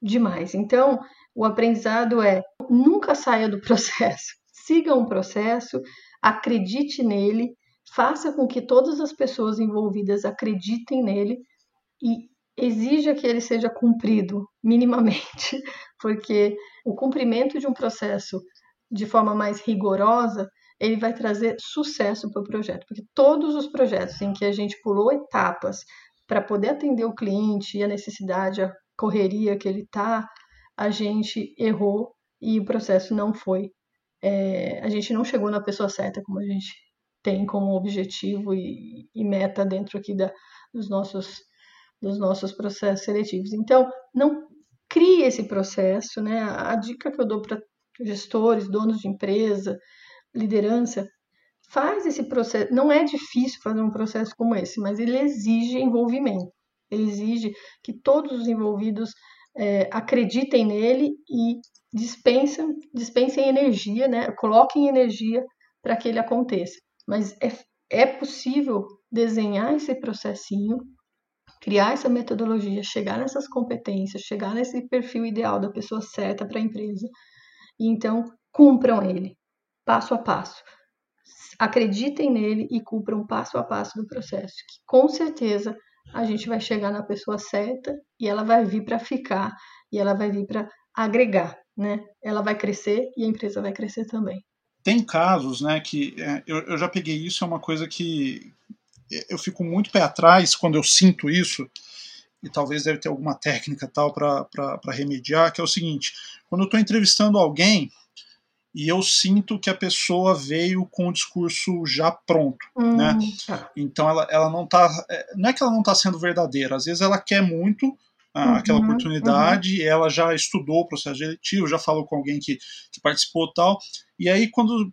demais. Então, o aprendizado é nunca saia do [LAUGHS] processo, siga um processo, acredite nele, faça com que todas as pessoas envolvidas acreditem nele e exija que ele seja cumprido [LAUGHS] minimamente, porque o cumprimento de um processo de forma mais rigorosa, ele vai trazer sucesso para o projeto, porque todos os projetos em que a gente pulou etapas para poder atender o cliente e a necessidade, a correria que ele está, a gente errou e o processo não foi. É, a gente não chegou na pessoa certa como a gente tem como objetivo e, e meta dentro aqui da, dos nossos dos nossos processos seletivos. Então, não crie esse processo, né? A dica que eu dou para gestores, donos de empresa, liderança, faz esse processo. Não é difícil fazer um processo como esse, mas ele exige envolvimento. Ele exige que todos os envolvidos é, acreditem nele e dispensem, dispensem energia, né? coloquem energia para que ele aconteça. Mas é, é possível desenhar esse processinho criar essa metodologia, chegar nessas competências, chegar nesse perfil ideal da pessoa certa para a empresa. E então, cumpram ele, passo a passo. Acreditem nele e cumpram passo a passo do processo, que com certeza a gente vai chegar na pessoa certa e ela vai vir para ficar e ela vai vir para agregar, né? Ela vai crescer e a empresa vai crescer também. Tem casos, né, que é, eu, eu já peguei isso, é uma coisa que, eu fico muito pé atrás quando eu sinto isso, e talvez deve ter alguma técnica tal para remediar, que é o seguinte: quando eu estou entrevistando alguém e eu sinto que a pessoa veio com o discurso já pronto, hum, né? Tá. Então ela, ela não tá, é, não é que ela não está sendo verdadeira, às vezes ela quer muito ah, uhum, aquela oportunidade, uhum. ela já estudou o processo seletivo, já falou com alguém que, que participou tal, e aí quando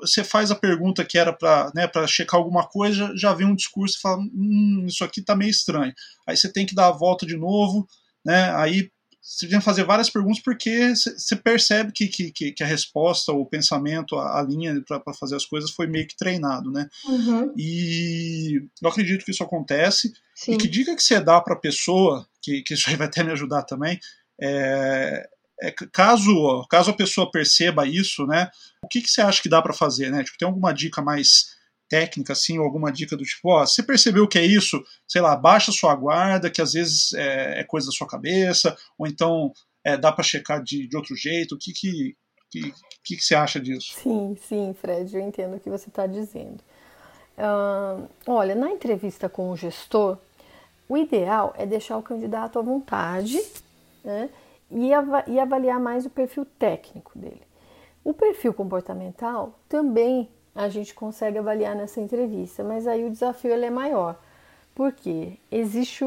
você faz a pergunta que era para né, checar alguma coisa, já vem um discurso e fala: hum, isso aqui está meio estranho. Aí você tem que dar a volta de novo, né? Aí você que fazer várias perguntas porque você percebe que, que, que a resposta, o pensamento, a, a linha para fazer as coisas foi meio que treinado, né? Uhum. E eu acredito que isso acontece. Sim. E que dica que você dá para a pessoa, que, que isso aí vai até me ajudar também, é, é, caso, caso a pessoa perceba isso, né, o que, que você acha que dá para fazer, né? Tipo, tem alguma dica mais técnica, assim, ou alguma dica do tipo, ó, você percebeu que é isso, sei lá, baixa sua guarda, que às vezes é, é coisa da sua cabeça, ou então é, dá para checar de, de outro jeito, o que que, que, que, que você acha disso? Sim, sim, Fred, eu entendo o que você está dizendo. Uh, olha, na entrevista com o gestor, o ideal é deixar o candidato à vontade, né? e, e avaliar mais o perfil técnico dele. O perfil comportamental também a gente consegue avaliar nessa entrevista, mas aí o desafio ele é maior, porque existe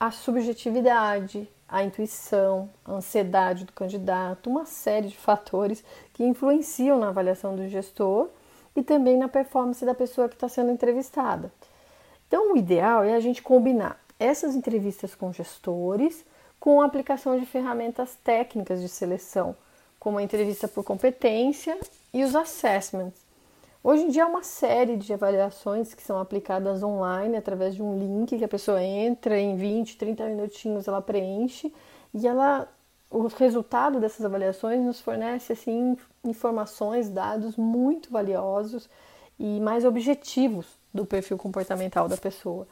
a subjetividade, a intuição, a ansiedade do candidato, uma série de fatores que influenciam na avaliação do gestor e também na performance da pessoa que está sendo entrevistada. Então, o ideal é a gente combinar essas entrevistas com gestores com a aplicação de ferramentas técnicas de seleção, como a entrevista por competência e os assessments. Hoje em dia há uma série de avaliações que são aplicadas online através de um link que a pessoa entra em 20, 30 minutinhos, ela preenche e ela o resultado dessas avaliações nos fornece assim informações, dados muito valiosos e mais objetivos do perfil comportamental da pessoa.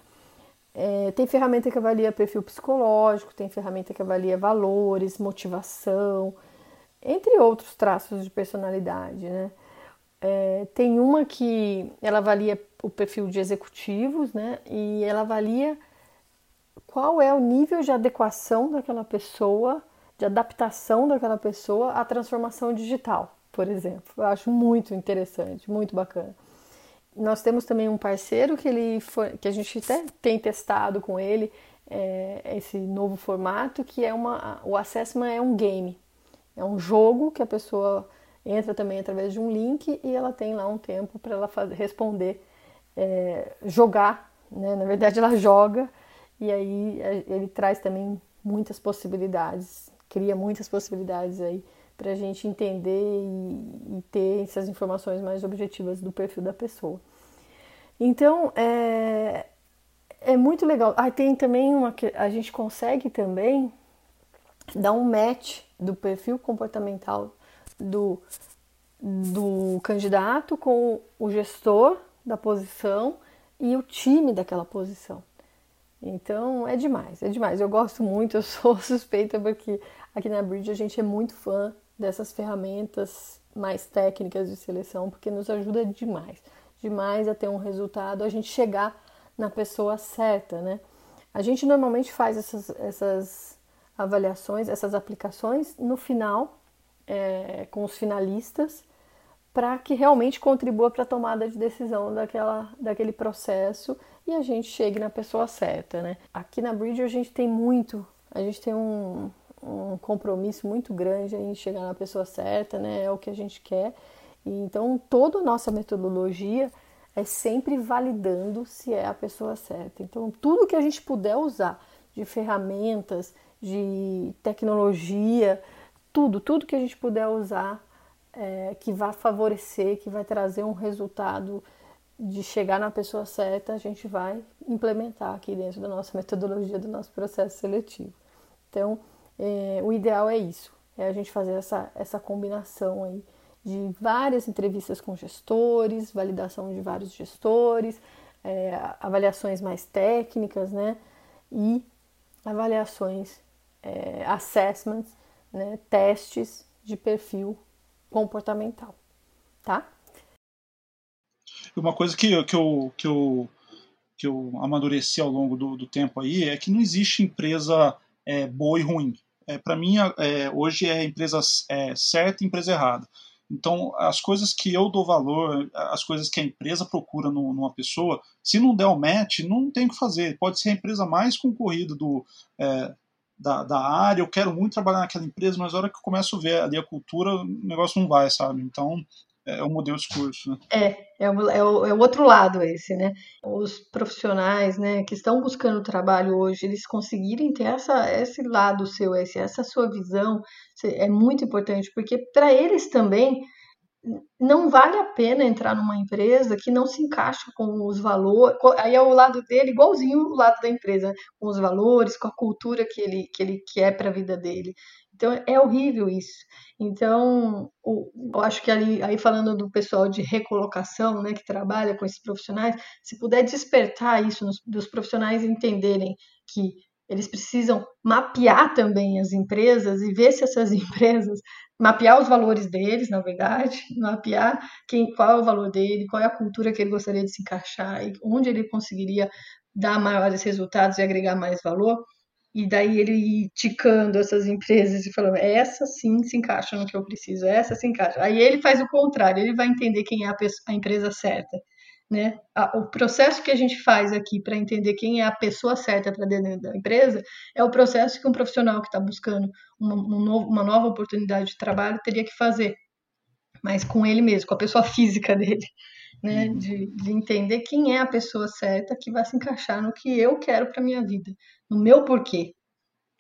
É, tem ferramenta que avalia perfil psicológico, tem ferramenta que avalia valores, motivação. entre outros traços de personalidade, né? É, tem uma que ela avalia o perfil de executivos, né? E ela avalia qual é o nível de adequação daquela pessoa, de adaptação daquela pessoa à transformação digital, por exemplo. Eu acho muito interessante, muito bacana. Nós temos também um parceiro que ele que a gente até tem testado com ele é, esse novo formato, que é uma o assessment é um game, é um jogo que a pessoa entra também através de um link e ela tem lá um tempo para ela fazer, responder, é, jogar, né? Na verdade ela joga e aí é, ele traz também muitas possibilidades, cria muitas possibilidades aí para a gente entender e, e, ter essas informações mais objetivas do perfil da pessoa. Então é, é muito legal. Ah, tem também uma que a gente consegue também dar um match do perfil comportamental do, do candidato com o gestor da posição e o time daquela posição. Então é demais, é demais. Eu gosto muito, [LAUGHS] eu sou suspeita porque aqui na Bridge a gente é muito fã dessas ferramentas mais técnicas de seleção, porque nos ajuda demais, demais a ter um resultado, a gente chegar na pessoa certa, né? A gente normalmente faz essas, essas avaliações, essas aplicações no final, é, com os finalistas, para que realmente contribua para a tomada de decisão daquela, daquele processo e a gente chegue na pessoa certa, né? Aqui na Bridge a gente tem muito, a gente tem um, um compromisso muito grande em chegar na pessoa certa, né? É o que a gente quer. E, então, toda a nossa metodologia é sempre validando se é a pessoa certa. Então, tudo que a gente puder usar de ferramentas, de tecnologia, tudo, tudo que a gente puder usar é, que vai favorecer, que vai trazer um resultado de chegar na pessoa certa, a gente vai implementar aqui dentro da nossa metodologia, do nosso processo seletivo. Então, é, o ideal é isso, é a gente fazer essa, essa combinação aí de várias entrevistas com gestores, validação de vários gestores, é, avaliações mais técnicas, né? E avaliações, é, assessments, né? testes de perfil comportamental, tá? Uma coisa que, que, eu, que, eu, que eu amadureci ao longo do, do tempo aí é que não existe empresa é, boa e ruim. É, Para mim, é, hoje é empresa é, certa e empresa errada. Então, as coisas que eu dou valor, as coisas que a empresa procura no, numa pessoa, se não der o match, não tem o que fazer. Pode ser a empresa mais concorrida do, é, da, da área, eu quero muito trabalhar naquela empresa, mas na hora que eu começo a ver ali a cultura, o negócio não vai, sabe? Então, é o modelo de curso. Né? É, é o, é, o, é o outro lado esse, né? Os profissionais, né, que estão buscando trabalho hoje, eles conseguirem ter essa, esse lado seu, esse, essa sua visão, é muito importante, porque para eles também não vale a pena entrar numa empresa que não se encaixa com os valores. Aí é o lado dele, igualzinho o lado da empresa, com os valores, com a cultura que ele, que ele quer para a vida dele. Então é horrível isso. Então, eu acho que ali, aí falando do pessoal de recolocação, né, que trabalha com esses profissionais, se puder despertar isso nos, dos profissionais entenderem que eles precisam mapear também as empresas e ver se essas [LAUGHS] empresas mapear os valores deles, na verdade, mapear quem, qual é o valor dele, qual é a cultura que ele gostaria de se encaixar e onde ele conseguiria dar maiores resultados e agregar mais valor e daí ele ir ticando essas empresas e falando, essa sim se encaixa no que eu preciso, essa se encaixa. Aí ele faz o contrário, ele vai entender quem é a, pessoa, a empresa certa. Né? O processo que a gente faz aqui para entender quem é a pessoa certa para dentro da empresa é o processo que um profissional que está buscando uma, uma nova oportunidade de trabalho teria que fazer, mas com ele mesmo, com a pessoa física dele. Né, uhum. de, de, entender quem é a pessoa certa que vai se encaixar no que eu quero para minha vida, no meu porquê,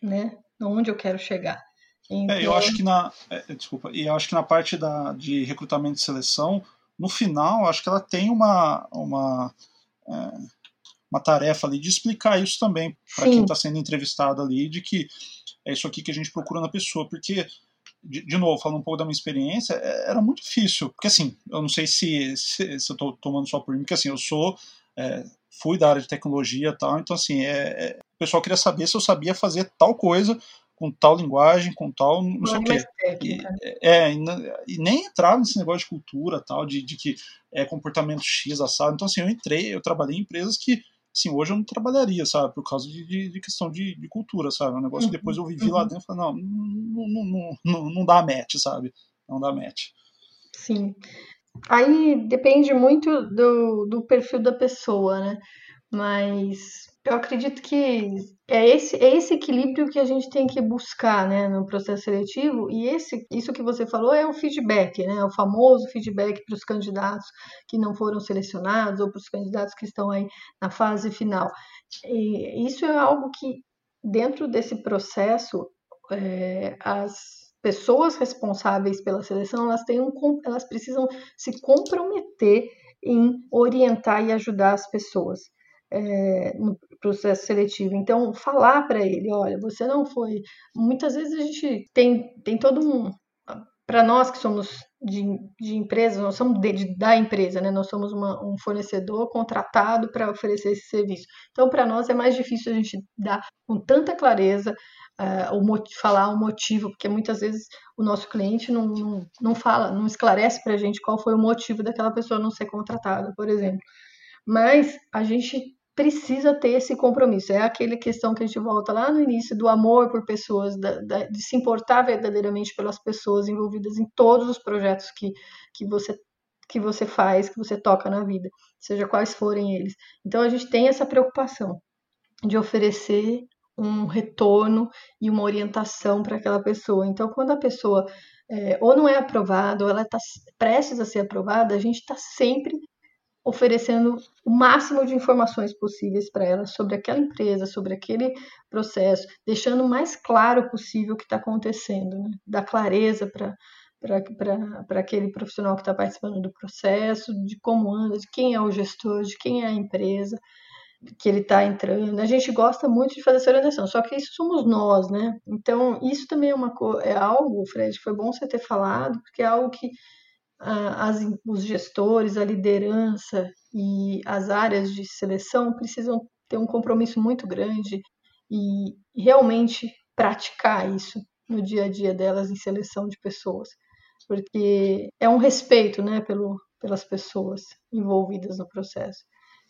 né? Onde eu quero chegar. Então... É, eu acho que na. É, desculpa, e eu acho que na parte da, de recrutamento e seleção, no final, acho que ela tem uma. uma é, uma tarefa ali de explicar isso também para quem está sendo entrevistado ali, de que é isso aqui que a gente procura na pessoa, porque de, de, novo, falando um pouco da minha experiência, é, era muito difícil, porque assim, eu não sei se, se, se eu estou tomando só por mim, porque assim, eu sou, é, fui da área de tecnologia e tal, então assim, é, é, o pessoal queria saber se eu sabia fazer tal coisa com tal linguagem, com tal não sei o quê. E, né? é, e, nem entrar nesse negócio de cultura, tal, de, de que é comportamento X, assado. Então, assim, eu entrei, eu trabalhei em empresas que, assim, hoje eu não trabalharia, sabe, por causa de, de, de questão de, de, cultura, sabe? Um negócio uhum, que depois eu vivi uhum. lá dentro e falei, não, não, não, não, não dá match, sabe? Não dá match. Sim. Aí depende muito do, do perfil da pessoa, né? Mas eu acredito que é esse, é esse equilíbrio que a gente tem que buscar né, no processo seletivo, e esse, isso que você falou é o feedback, né, o famoso feedback para os candidatos que não foram selecionados ou para os candidatos que estão aí na fase final. E isso é algo que, dentro desse processo, é, as pessoas responsáveis pela seleção elas, têm um, elas precisam se comprometer em orientar e ajudar as pessoas é, no processo seletivo. Então, falar para ele, olha, você não foi. Muitas vezes a gente tem, tem todo um. Para nós que somos de, de empresa, nós somos de, de, da empresa, né? Nós somos uma, um fornecedor contratado para oferecer esse serviço. Então, para nós é mais difícil a gente dar com tanta clareza uh, o, falar o motivo, porque muitas vezes o nosso cliente não, não, não fala, não esclarece para a gente qual foi o motivo daquela pessoa não ser contratada, por exemplo. Mas a gente precisa ter esse compromisso. É aquela questão que a gente volta lá no início do amor por pessoas, da, da, de se importar verdadeiramente pelas pessoas envolvidas em todos os projetos que, que você que você faz, que você toca na vida, seja quais forem eles. Então a gente tem essa preocupação de oferecer um retorno e uma orientação para aquela pessoa. Então, quando a pessoa é, ou não é aprovada, ou ela está prestes a ser aprovada, a gente está sempre oferecendo o máximo de informações possíveis para ela sobre aquela empresa, sobre aquele processo, deixando o mais claro possível o que está acontecendo, né? clareza para para aquele profissional que está participando do processo, de como anda, de quem é o gestor, de quem é a empresa que ele está entrando. A gente gosta muito de fazer essa orientação, só que isso somos nós, né? Então, isso também é, uma, é algo, Fred, foi bom você ter falado, porque é algo que as, os gestores, a liderança e as áreas de seleção precisam ter um compromisso muito grande e realmente praticar isso no dia a dia delas em seleção de pessoas, porque é um respeito, né, pelo, pelas pessoas envolvidas no processo,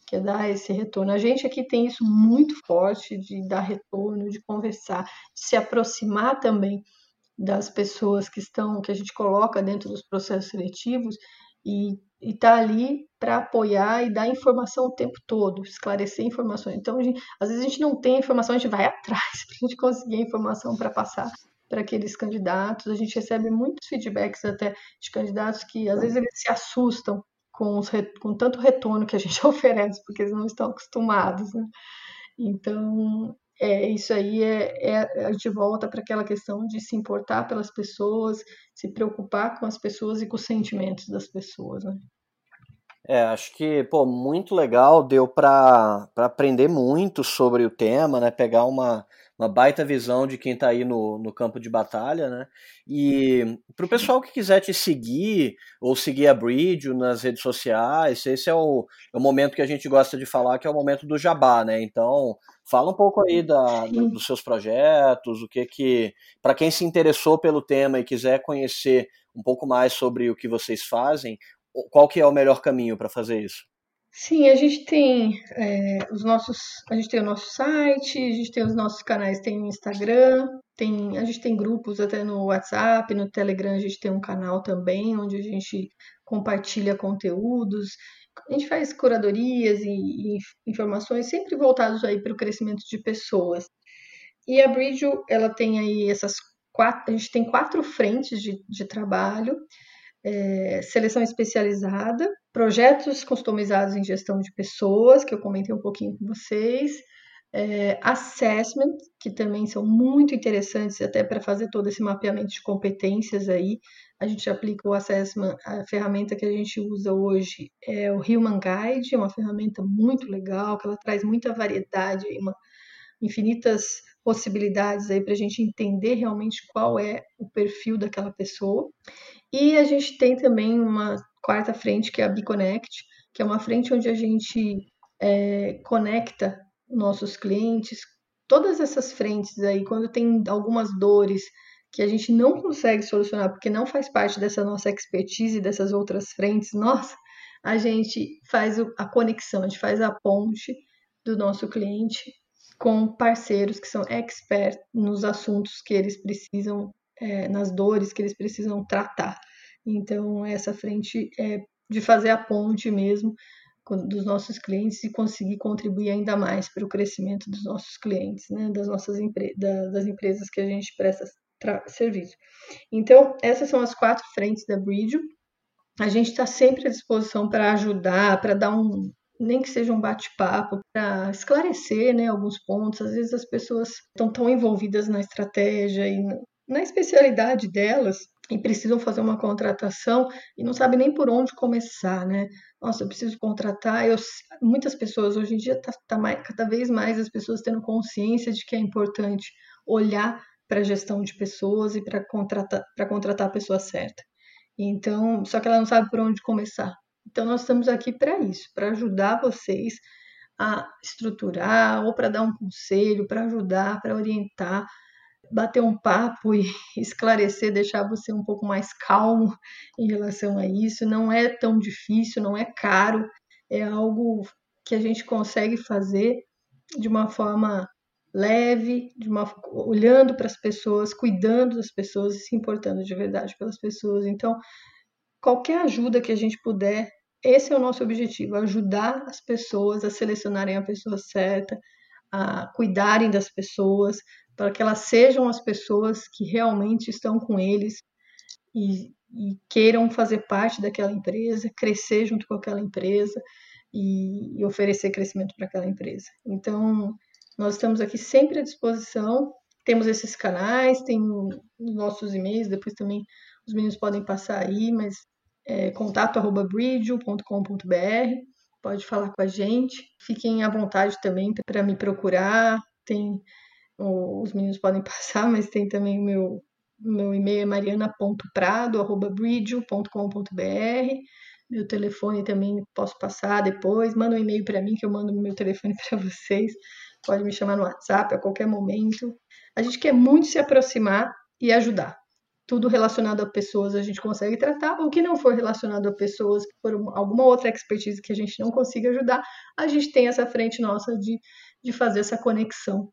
que é dar esse retorno. A gente aqui tem isso muito forte de dar retorno, de conversar, de se aproximar também das pessoas que estão, que a gente coloca dentro dos processos seletivos e está ali para apoiar e dar informação o tempo todo, esclarecer informações. Então, gente, às vezes a gente não tem informação, a gente vai [LAUGHS] atrás para a gente conseguir a informação para passar para aqueles candidatos. A gente recebe muitos feedbacks até de candidatos que às vezes eles se assustam com, os, com tanto retorno que a gente [LAUGHS] oferece, porque eles não estão acostumados. Né? Então, é, isso aí é, é, a gente volta para aquela questão de se importar pelas pessoas, se preocupar com as pessoas e com os sentimentos das pessoas, né? É, acho que, pô, muito legal, deu para aprender muito sobre o tema, né? Pegar uma, uma baita visão de quem está aí no, no campo de batalha, né? E para o pessoal que quiser te seguir ou seguir a Bridge nas redes sociais, esse é o, é o momento que a gente gosta de falar, que é o momento do jabá, né? Então, fala um pouco aí da, dos seus projetos, o que que, para quem se interessou pelo tema e quiser conhecer um pouco mais sobre o que vocês fazem, qual que é o melhor caminho para fazer isso? Sim, a gente tem é, os nossos, a gente tem o nosso site, a gente tem os nossos canais, tem o Instagram, tem, a gente tem grupos até no WhatsApp, no Telegram a gente tem um canal também onde a gente compartilha conteúdos, a gente faz curadorias e, e informações sempre voltados aí para o crescimento de pessoas. E a Bridge, ela tem aí essas quatro, a gente tem quatro frentes de, de trabalho é, seleção especializada, projetos customizados em gestão de pessoas, que eu comentei um pouquinho com vocês, é, assessment, que também são muito interessantes até para fazer todo esse mapeamento de competências aí. A gente aplica o assessment, a ferramenta que a gente usa hoje é o Human Guide, é uma ferramenta muito legal, que ela traz muita variedade, uma, infinitas possibilidades aí para a gente entender realmente qual é o perfil daquela pessoa. E a gente tem também uma quarta frente, que é a BeConnect, que é uma frente onde a gente é, conecta nossos clientes todas essas frentes aí, quando tem algumas dores que a gente não consegue solucionar porque não faz parte dessa nossa expertise dessas outras frentes, nossa, a gente faz a conexão, a gente faz a ponte do nosso cliente com parceiros que são experts nos assuntos que eles precisam, é, nas dores que eles precisam tratar. Então, essa frente é de fazer a ponte mesmo dos nossos clientes e conseguir contribuir ainda mais para o crescimento dos nossos clientes, né, das nossas empre das empresas que a gente presta serviço. Então, essas são as quatro frentes da Bridge. A gente está sempre à disposição para ajudar, para dar um, nem que seja um bate-papo, para esclarecer né, alguns pontos. Às vezes as pessoas estão tão envolvidas na estratégia e na especialidade delas e precisam fazer uma contratação e não sabem nem por onde começar, né? Nossa, eu preciso contratar. Eu, muitas pessoas hoje em dia está tá mais, cada vez mais as pessoas tendo consciência de que é importante olhar para a gestão de pessoas e para contratar para contratar a pessoa certa. Então, só que ela não sabe por onde começar. Então, nós estamos aqui para isso, para ajudar vocês a estruturar ou para dar um conselho, para ajudar, para orientar, bater um papo e [LAUGHS] esclarecer, deixar você um pouco mais calmo em relação a isso. Não é tão difícil, não é caro, é algo que a gente consegue fazer de uma forma leve, de uma, olhando para as pessoas, cuidando das pessoas e se importando de verdade pelas pessoas. Então, qualquer ajuda que a gente puder, esse é o nosso objetivo: ajudar as pessoas a selecionarem a pessoa certa, a cuidarem das pessoas, para que elas sejam as pessoas que realmente estão com eles e, e queiram fazer parte daquela empresa, crescer junto com aquela empresa e, e oferecer crescimento para aquela empresa. Então, nós estamos aqui sempre à disposição. Temos esses canais, tem nossos e-mails, depois também os meninos podem passar aí, mas é, contato@bridge.com.br. Pode falar com a gente. Fiquem à vontade também para me procurar. Tem os meninos podem [LAUGHS] passar, mas tem também o meu meu e-mail é. Meu telefone também posso passar depois. Manda um e-mail para mim que eu mando meu telefone [LAUGHS] para vocês pode me chamar no WhatsApp a qualquer momento. A gente quer muito se aproximar e ajudar. Tudo relacionado a pessoas a gente consegue tratar, o que não for relacionado a pessoas, por alguma outra expertise que a gente não consiga ajudar, a gente tem essa frente nossa de, de fazer essa conexão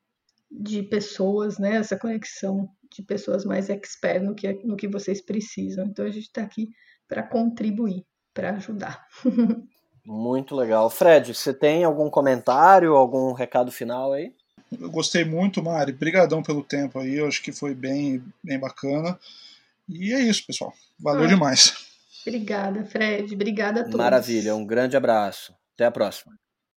de pessoas, né? Essa conexão de pessoas mais expert no que, no que vocês precisam. Então a gente está aqui para contribuir, para ajudar. [LAUGHS] Muito legal. Fred, você tem algum comentário, algum recado final aí? Eu gostei muito, Mari. Obrigadão pelo tempo aí. Eu acho que foi bem, bem bacana. E é isso, pessoal. Valeu ah, demais. Obrigada, Fred. Obrigada a todos. Maravilha. Um grande abraço. Até a próxima.